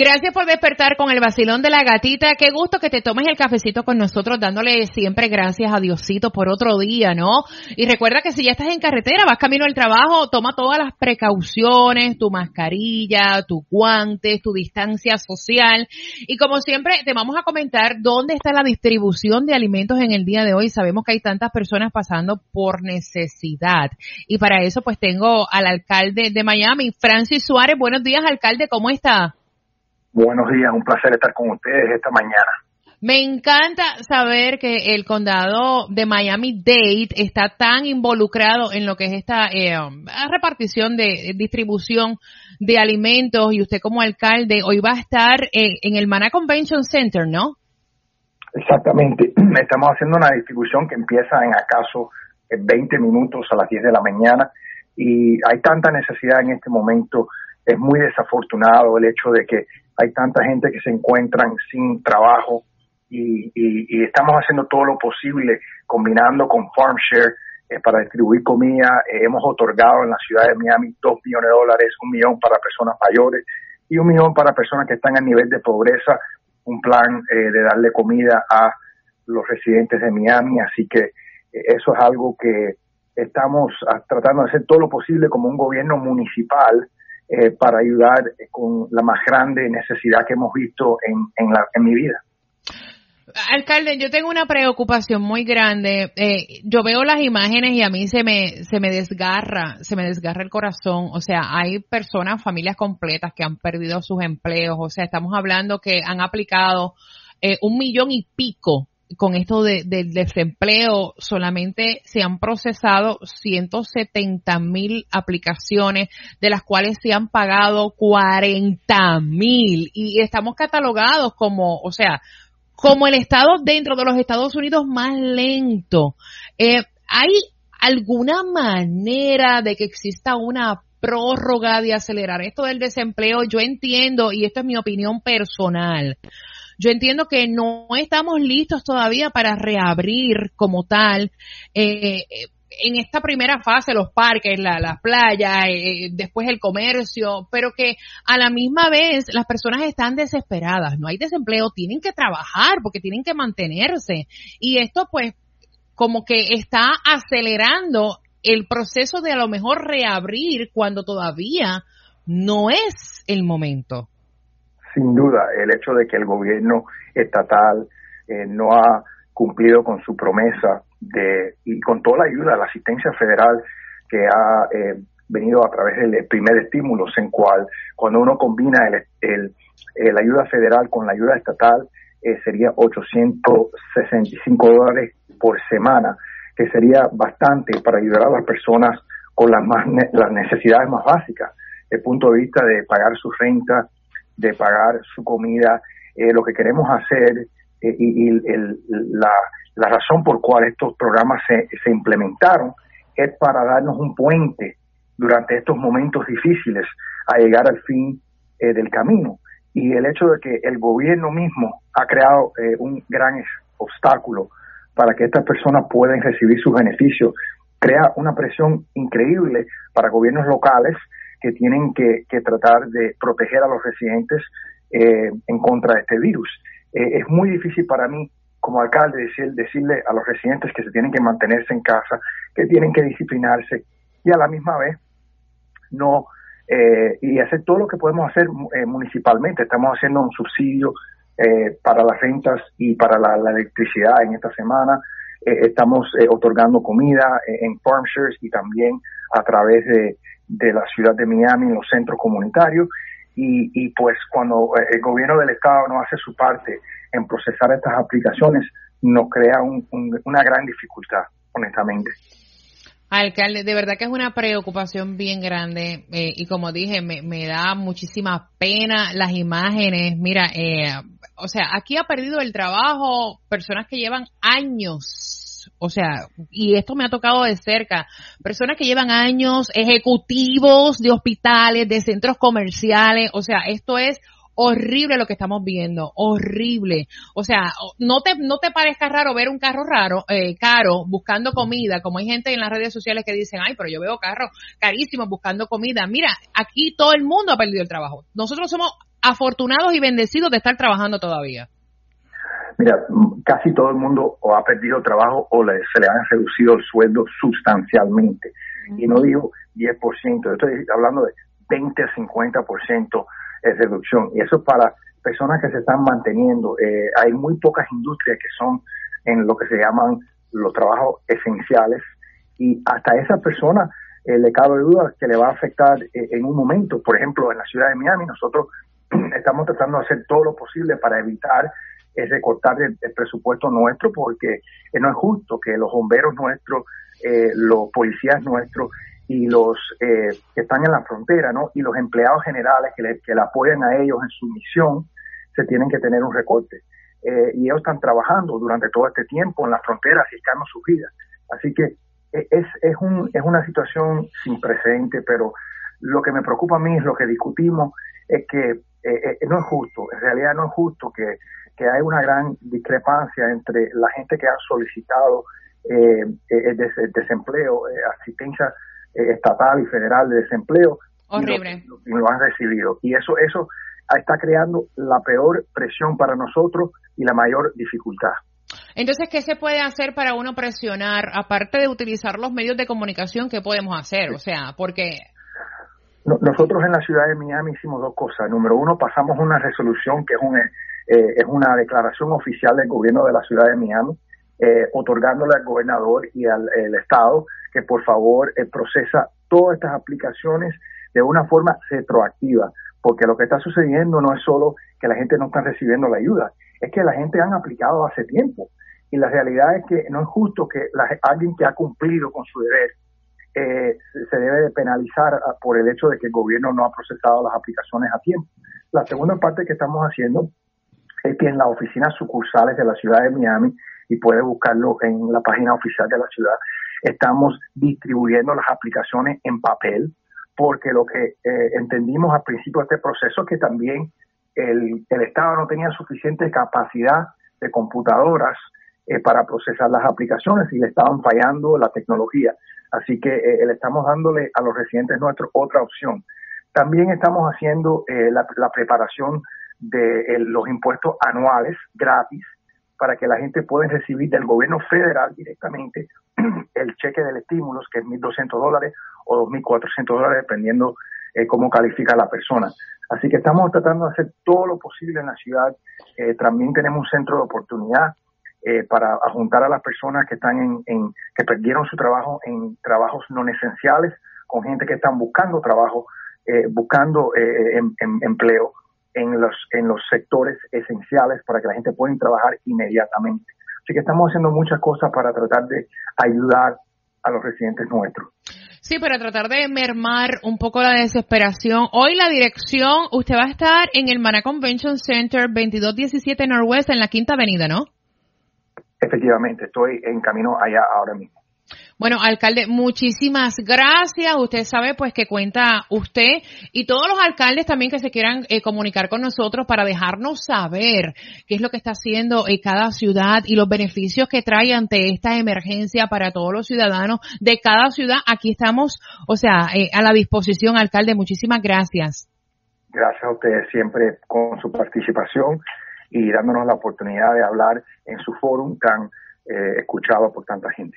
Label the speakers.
Speaker 1: Gracias por despertar con el vacilón de la gatita. Qué gusto que te tomes el cafecito con nosotros, dándole siempre gracias a Diosito por otro día, ¿no? Y recuerda que si ya estás en carretera, vas camino al trabajo, toma todas las precauciones, tu mascarilla, tus guantes, tu distancia social. Y como siempre, te vamos a comentar dónde está la distribución de alimentos en el día de hoy. Sabemos que hay tantas personas pasando por necesidad. Y para eso, pues tengo al alcalde de Miami, Francis Suárez. Buenos días, alcalde, ¿cómo está?
Speaker 2: Buenos días, un placer estar con ustedes esta mañana.
Speaker 1: Me encanta saber que el condado de Miami-Dade está tan involucrado en lo que es esta eh, repartición de distribución de alimentos y usted como alcalde hoy va a estar eh, en el Mana Convention Center, ¿no?
Speaker 2: Exactamente. Estamos haciendo una distribución que empieza en acaso 20 minutos a las 10 de la mañana y hay tanta necesidad en este momento. Es muy desafortunado el hecho de que hay tanta gente que se encuentran sin trabajo y, estamos haciendo todo lo posible combinando con FarmShare eh, para distribuir comida. Eh, hemos otorgado en la ciudad de Miami dos millones de dólares, un millón para personas mayores y un millón para personas que están a nivel de pobreza, un plan eh, de darle comida a los residentes de Miami. Así que eso es algo que estamos ah, tratando de hacer todo lo posible como un gobierno municipal eh, para ayudar con la más grande necesidad que hemos visto en, en, la, en mi vida.
Speaker 1: Alcalde, yo tengo una preocupación muy grande. Eh, yo veo las imágenes y a mí se me, se me desgarra, se me desgarra el corazón. O sea, hay personas, familias completas que han perdido sus empleos. O sea, estamos hablando que han aplicado eh, un millón y pico con esto de, del desempleo, solamente se han procesado 170 mil aplicaciones, de las cuales se han pagado 40 mil y estamos catalogados como, o sea, como el estado dentro de los Estados Unidos más lento. Eh, ¿Hay alguna manera de que exista una prórroga de acelerar esto del desempleo? Yo entiendo, y esto es mi opinión personal, yo entiendo que no estamos listos todavía para reabrir como tal. Eh, en esta primera fase, los parques, las playas, eh, después el comercio, pero que a la misma vez las personas están desesperadas, no hay desempleo, tienen que trabajar porque tienen que mantenerse. Y esto pues como que está acelerando el proceso de a lo mejor reabrir cuando todavía no es el momento
Speaker 2: sin duda el hecho de que el gobierno estatal eh, no ha cumplido con su promesa de y con toda la ayuda, la asistencia federal que ha eh, venido a través del primer estímulo, en cual cuando uno combina el, el, la ayuda federal con la ayuda estatal eh, sería 865 dólares por semana, que sería bastante para ayudar a las personas con las más las necesidades más básicas, el punto de vista de pagar su renta, de pagar su comida. Eh, lo que queremos hacer eh, y, la, razón por cual estos programas se, se implementaron es para darnos un puente durante estos momentos difíciles a llegar al fin eh, del camino. Y el hecho de que el gobierno mismo ha creado un gran obstáculo para que estas personas puedan recibir sus beneficios, crea una presión increíble para gobiernos locales que tienen que, tratar de proteger a los residentes eh, en contra de este virus. Eh, es muy difícil para mí como alcalde decir, decirle a los residentes que se tienen que mantenerse en casa, que tienen que disciplinarse y a la misma vez no eh, y hacer todo lo que podemos hacer municipalmente. Estamos haciendo un subsidio para las rentas y para la, electricidad en esta semana. estamos otorgando comida en farm shares y también a través de de la ciudad de Miami en los centros comunitarios y, y pues cuando eh, el gobierno del estado no hace su parte en procesar estas aplicaciones nos crea una gran dificultad, honestamente.
Speaker 1: Alcalde, de verdad que es una preocupación bien grande eh, y como dije, me, me, da muchísima pena las imágenes. Mira, eh, o sea, aquí ha perdido el trabajo personas que llevan años o sea, y esto me ha tocado de cerca, personas que llevan años, ejecutivos de hospitales, de centros comerciales, o sea, esto es horrible lo que estamos viendo, horrible. O sea, no te, no te parezca raro ver un carro raro, eh, caro, buscando comida, como hay gente en las redes sociales que dicen, ay, pero yo veo carros carísimos buscando comida. Mira, aquí todo el mundo ha perdido el trabajo. Nosotros somos afortunados y bendecidos de estar trabajando todavía.
Speaker 2: Mira, casi todo el mundo o ha perdido trabajo o se le han reducido el sueldo sustancialmente. Y no digo 10%, estoy hablando de 20 a 50% de reducción. Y eso es para personas que se están manteniendo. Eh, hay muy pocas industrias que son en lo que se llaman los trabajos esenciales y hasta esa persona eh, le cabe duda que le va a afectar eh, en un momento. Por ejemplo, en la ciudad de Miami nosotros estamos tratando de hacer todo lo posible para evitar es recortar el, presupuesto nuestro porque no es justo que los bomberos nuestros, eh, los policías nuestros y los eh, que están en la frontera, ¿no? Y los empleados generales que le, que le apoyan a ellos en su misión, se tienen que tener un recorte. Eh, y ellos están trabajando durante todo este tiempo en la frontera, arriesgando su vida. Así que es, es, un, es una situación sin precedente, pero lo que me preocupa a mí es lo que discutimos, es que no es justo, en realidad no es justo que que hay una gran discrepancia entre la gente que ha solicitado eh, eh desempleo, eh, asistencia eh, estatal y federal de desempleo
Speaker 1: Horrible.
Speaker 2: Y lo, han recibido. Y eso, eso está creando la peor presión para nosotros y la mayor dificultad.
Speaker 1: Entonces, ¿qué se puede hacer para uno presionar, aparte de utilizar los medios de comunicación, qué podemos hacer? O sea, porque...
Speaker 2: Nosotros en la ciudad de Miami hicimos dos cosas. Número uno, pasamos una resolución que es un eh, es una declaración oficial del gobierno de la ciudad de Miami, eh, otorgándole al gobernador y al Estado que por favor eh, procesa todas estas aplicaciones de una forma retroactiva, porque lo que está sucediendo no es solo que la gente no está recibiendo la ayuda, es que la gente han aplicado hace tiempo. Y la realidad es que no es justo que alguien que ha cumplido con su deber se debe de penalizar ah, por el hecho de que el gobierno no ha procesado las aplicaciones a tiempo. La segunda parte que estamos haciendo que en las oficinas sucursales de la ciudad de Miami, y puede buscarlo en la página oficial de la ciudad, estamos distribuyendo las aplicaciones en papel, porque lo que eh, entendimos al principio de este proceso es que también el, el Estado no tenía suficiente capacidad de computadoras eh, para procesar las aplicaciones y le estaban fallando la tecnología. Así que eh, le estamos dándole a los residentes nuestros otra opción. También estamos haciendo la, la preparación de los impuestos anuales gratis para que la gente pueda recibir del gobierno federal directamente el cheque del estímulo, que es 1.200 dólares o 2.400 dólares, dependiendo eh, cómo califica la persona. Así que estamos tratando de hacer todo lo posible en la ciudad. Eh, también tenemos un centro de oportunidad eh, para juntar a las personas que están en, que perdieron su trabajo en trabajos no esenciales, con gente que están buscando trabajo, buscando em, em, empleo en los, en los sectores esenciales para que la gente pueda trabajar inmediatamente. Así que estamos haciendo muchas cosas para tratar de ayudar a los residentes nuestros.
Speaker 1: Sí, para tratar de mermar un poco la desesperación. Hoy la dirección, usted va a estar en el Mana Convention Center 2217 Northwest en la Quinta Avenida, ¿no?
Speaker 2: Efectivamente, estoy en camino allá ahora mismo.
Speaker 1: Bueno, alcalde, muchísimas gracias. Usted sabe pues que cuenta usted y todos los alcaldes también que se quieran eh, comunicar con nosotros para dejarnos saber qué es lo que está haciendo eh, cada ciudad y los beneficios que trae ante esta emergencia para todos los ciudadanos de cada ciudad. Aquí estamos, o sea, eh, a la disposición, alcalde. Muchísimas gracias.
Speaker 2: Gracias a ustedes siempre con su participación y dándonos la oportunidad de hablar en su foro tan escuchado por tanta gente.